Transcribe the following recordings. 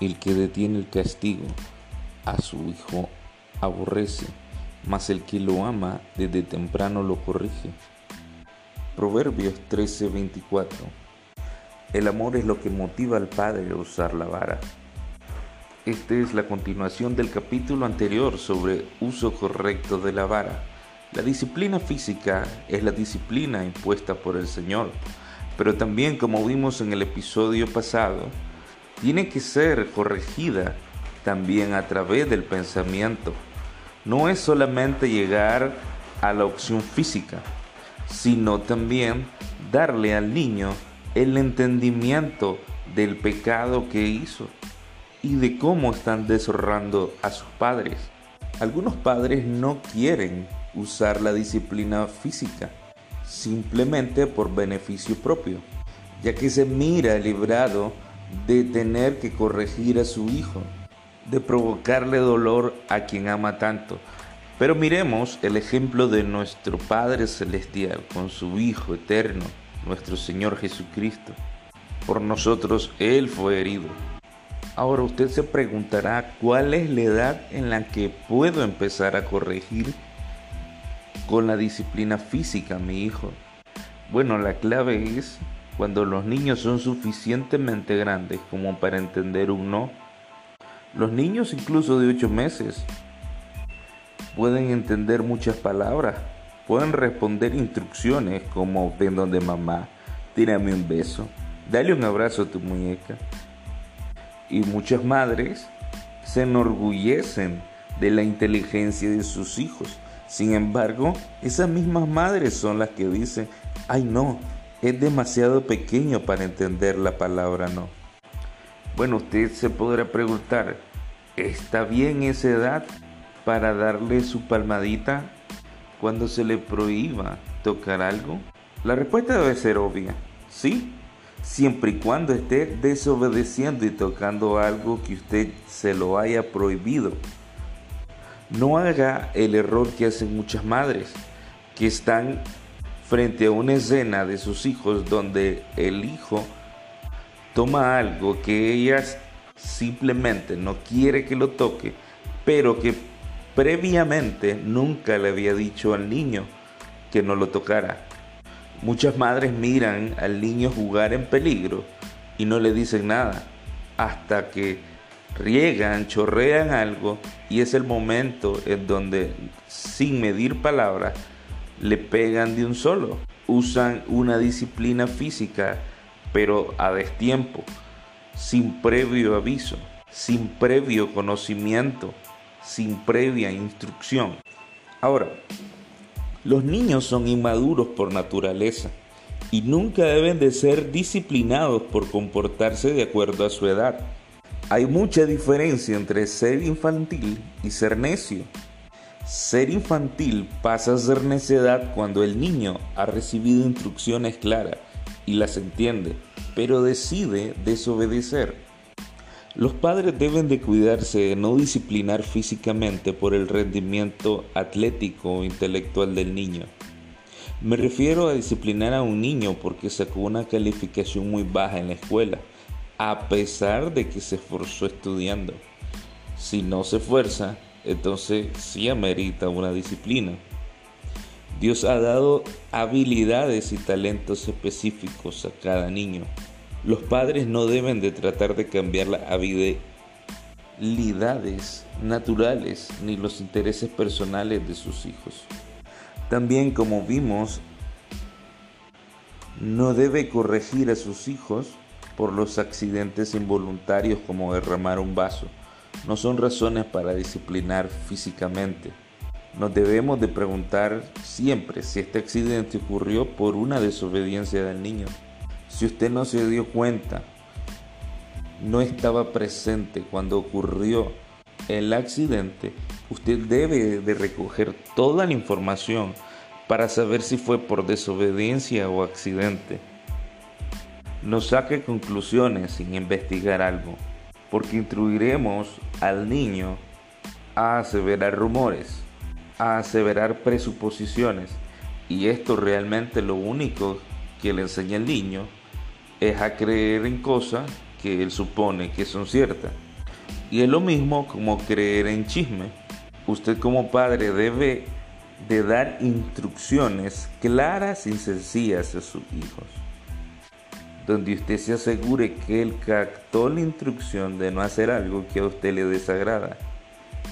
El que detiene el castigo a su hijo aborrece, mas el que lo ama desde temprano lo corrige. Proverbios 13:24 El amor es lo que motiva al padre a usar la vara. Esta es la continuación del capítulo anterior sobre uso correcto de la vara. La disciplina física es la disciplina impuesta por el Señor, pero también como vimos en el episodio pasado, tiene que ser corregida también a través del pensamiento. No es solamente llegar a la opción física, sino también darle al niño el entendimiento del pecado que hizo y de cómo están deshonrando a sus padres. Algunos padres no quieren usar la disciplina física simplemente por beneficio propio, ya que se mira librado de tener que corregir a su hijo, de provocarle dolor a quien ama tanto. Pero miremos el ejemplo de nuestro Padre Celestial con su Hijo eterno, nuestro Señor Jesucristo. Por nosotros Él fue herido. Ahora usted se preguntará cuál es la edad en la que puedo empezar a corregir con la disciplina física a mi hijo. Bueno, la clave es cuando los niños son suficientemente grandes como para entender un no. Los niños incluso de 8 meses pueden entender muchas palabras, pueden responder instrucciones como ven donde mamá, tírame un beso, dale un abrazo a tu muñeca. Y muchas madres se enorgullecen de la inteligencia de sus hijos sin embargo, esas mismas madres son las que dicen, ay no, es demasiado pequeño para entender la palabra no. Bueno, usted se podrá preguntar, ¿está bien esa edad para darle su palmadita cuando se le prohíba tocar algo? La respuesta debe ser obvia, sí, siempre y cuando esté desobedeciendo y tocando algo que usted se lo haya prohibido. No haga el error que hacen muchas madres, que están frente a una escena de sus hijos donde el hijo toma algo que ella simplemente no quiere que lo toque, pero que previamente nunca le había dicho al niño que no lo tocara. Muchas madres miran al niño jugar en peligro y no le dicen nada hasta que riegan, chorrean algo y es el momento en donde sin medir palabras le pegan de un solo. Usan una disciplina física pero a destiempo, sin previo aviso, sin previo conocimiento, sin previa instrucción. Ahora, los niños son inmaduros por naturaleza y nunca deben de ser disciplinados por comportarse de acuerdo a su edad. Hay mucha diferencia entre ser infantil y ser necio. Ser infantil pasa a ser necedad cuando el niño ha recibido instrucciones claras y las entiende, pero decide desobedecer. Los padres deben de cuidarse de no disciplinar físicamente por el rendimiento atlético o intelectual del niño. Me refiero a disciplinar a un niño porque sacó una calificación muy baja en la escuela a pesar de que se esforzó estudiando. Si no se esfuerza, entonces sí amerita una disciplina. Dios ha dado habilidades y talentos específicos a cada niño. Los padres no deben de tratar de cambiar las habilidades naturales ni los intereses personales de sus hijos. También como vimos, no debe corregir a sus hijos por los accidentes involuntarios como derramar un vaso. No son razones para disciplinar físicamente. Nos debemos de preguntar siempre si este accidente ocurrió por una desobediencia del niño. Si usted no se dio cuenta, no estaba presente cuando ocurrió el accidente, usted debe de recoger toda la información para saber si fue por desobediencia o accidente no saque conclusiones sin investigar algo, porque instruiremos al niño a aseverar rumores, a aseverar presuposiciones, y esto realmente lo único que le enseña al niño es a creer en cosas que él supone que son ciertas. Y es lo mismo como creer en chisme. Usted como padre debe de dar instrucciones claras y sencillas a sus hijos, donde usted se asegure que él captó la instrucción de no hacer algo que a usted le desagrada,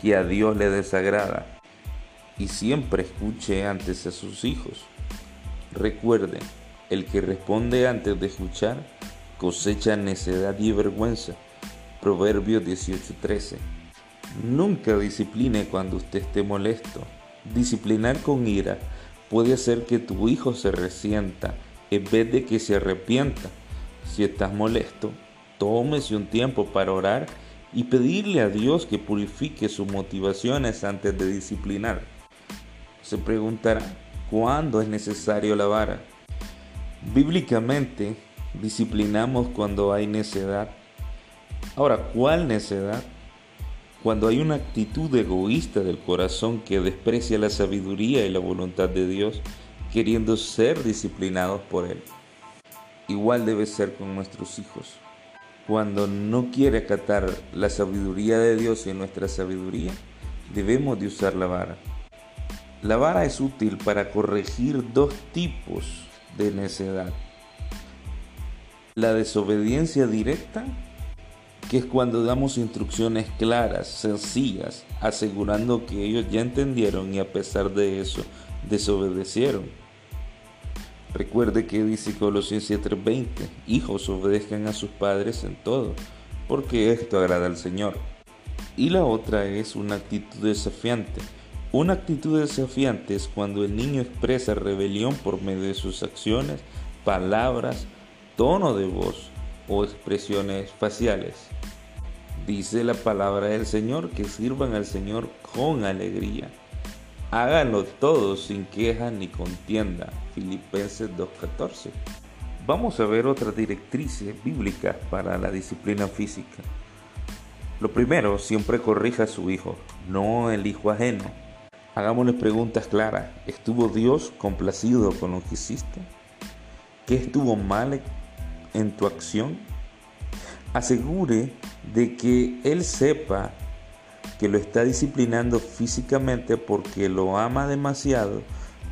que a Dios le desagrada, y siempre escuche antes a sus hijos. Recuerde, el que responde antes de escuchar cosecha necedad y vergüenza. Proverbios 18:13. Nunca discipline cuando usted esté molesto. Disciplinar con ira puede hacer que tu hijo se resienta en vez de que se arrepienta. Si estás molesto, tómese un tiempo para orar y pedirle a Dios que purifique sus motivaciones antes de disciplinar. Se preguntará, ¿cuándo es necesario la vara? Bíblicamente, disciplinamos cuando hay necedad. Ahora, ¿cuál necedad? Cuando hay una actitud egoísta del corazón que desprecia la sabiduría y la voluntad de Dios, queriendo ser disciplinados por Él. Igual debe ser con nuestros hijos. Cuando no quiere acatar la sabiduría de Dios y nuestra sabiduría, debemos de usar la vara. La vara es útil para corregir dos tipos de necedad. La desobediencia directa que es cuando damos instrucciones claras, sencillas, asegurando que ellos ya entendieron y a pesar de eso desobedecieron. Recuerde que dice Colosenses 3:20, hijos obedezcan a sus padres en todo, porque esto agrada al Señor. Y la otra es una actitud desafiante. Una actitud desafiante es cuando el niño expresa rebelión por medio de sus acciones, palabras, tono de voz, o expresiones faciales. Dice la palabra del Señor que sirvan al Señor con alegría. Háganlo todos sin queja ni contienda. Filipenses 2.14. Vamos a ver otras directrices bíblicas para la disciplina física. Lo primero, siempre corrija a su hijo, no el hijo ajeno. Hagámosle preguntas claras. ¿Estuvo Dios complacido con lo que hiciste? ¿Qué estuvo mal en tu acción, asegure de que Él sepa que lo está disciplinando físicamente porque lo ama demasiado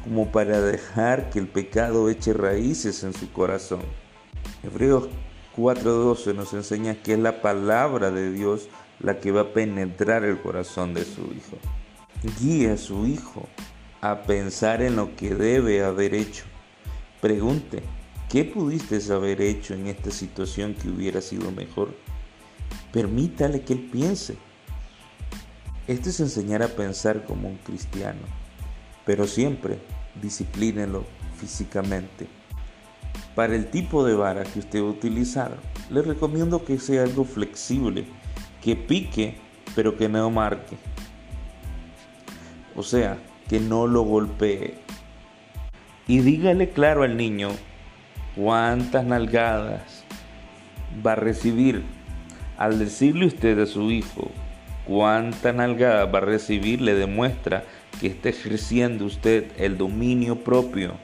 como para dejar que el pecado eche raíces en su corazón. Hebreos 4:12 nos enseña que es la palabra de Dios la que va a penetrar el corazón de su hijo. Guíe a su hijo a pensar en lo que debe haber hecho. Pregunte, ¿Qué pudiste haber hecho en esta situación que hubiera sido mejor? Permítale que él piense. Esto es enseñar a pensar como un cristiano, pero siempre disciplínelo físicamente. Para el tipo de vara que usted va a utilizar, le recomiendo que sea algo flexible, que pique, pero que no marque. O sea, que no lo golpee. Y dígale claro al niño cuántas nalgadas va a recibir. Al decirle usted a su hijo cuántas nalgadas va a recibir, le demuestra que está ejerciendo usted el dominio propio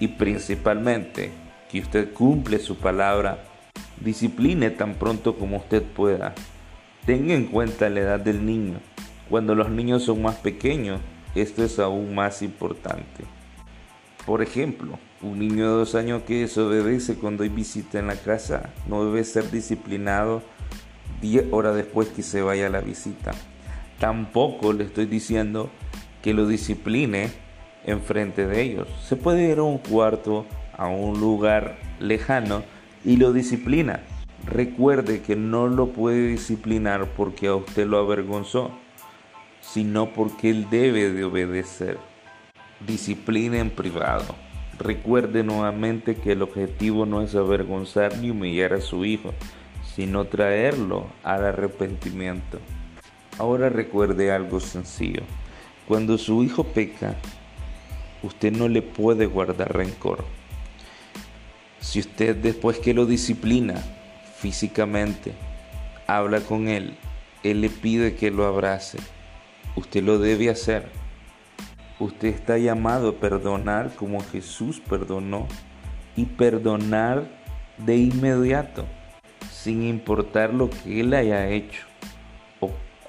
y principalmente que usted cumple su palabra. Discipline tan pronto como usted pueda. Tenga en cuenta la edad del niño. Cuando los niños son más pequeños, esto es aún más importante. Por ejemplo, un niño de dos años que desobedece cuando hay visita en la casa no debe ser disciplinado 10 horas después que se vaya a la visita. Tampoco le estoy diciendo que lo discipline enfrente de ellos. Se puede ir a un cuarto, a un lugar lejano y lo disciplina. Recuerde que no lo puede disciplinar porque a usted lo avergonzó, sino porque él debe de obedecer disciplina en privado. Recuerde nuevamente que el objetivo no es avergonzar ni humillar a su hijo, sino traerlo al arrepentimiento. Ahora recuerde algo sencillo. Cuando su hijo peca, usted no le puede guardar rencor. Si usted después que lo disciplina físicamente, habla con él, él le pide que lo abrace, usted lo debe hacer Usted está llamado a perdonar como Jesús perdonó y perdonar de inmediato, sin importar lo que Él haya hecho.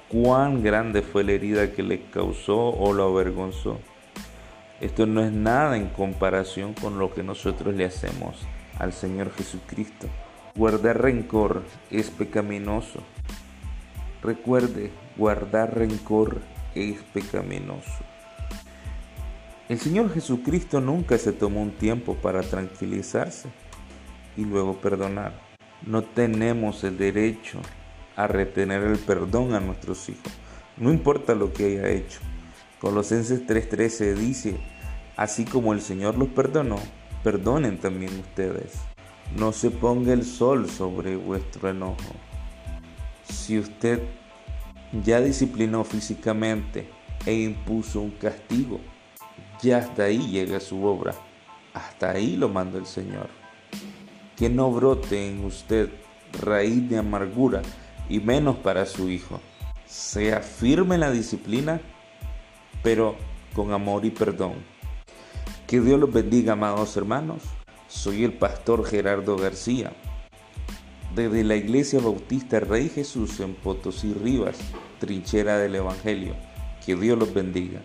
cuán grande fue la herida que le causó o lo avergonzó. Esto no es nada en comparación con lo que nosotros le hacemos al Señor Jesucristo. Guardar rencor es pecaminoso. Recuerde, guardar rencor es pecaminoso. El Señor Jesucristo nunca se tomó un tiempo para tranquilizarse y luego perdonar. No tenemos el derecho a retener el perdón a nuestros hijos, no importa lo que haya hecho. Colosenses 3:13 dice, así como el Señor los perdonó, perdonen también ustedes. No se ponga el sol sobre vuestro enojo. Si usted ya disciplinó físicamente e impuso un castigo, ya hasta ahí llega su obra. Hasta ahí lo manda el Señor. Que no brote en usted raíz de amargura y menos para su hijo. Sea firme en la disciplina, pero con amor y perdón. Que Dios los bendiga, amados hermanos. Soy el pastor Gerardo García, desde la Iglesia Bautista Rey Jesús en Potosí Rivas, trinchera del Evangelio. Que Dios los bendiga.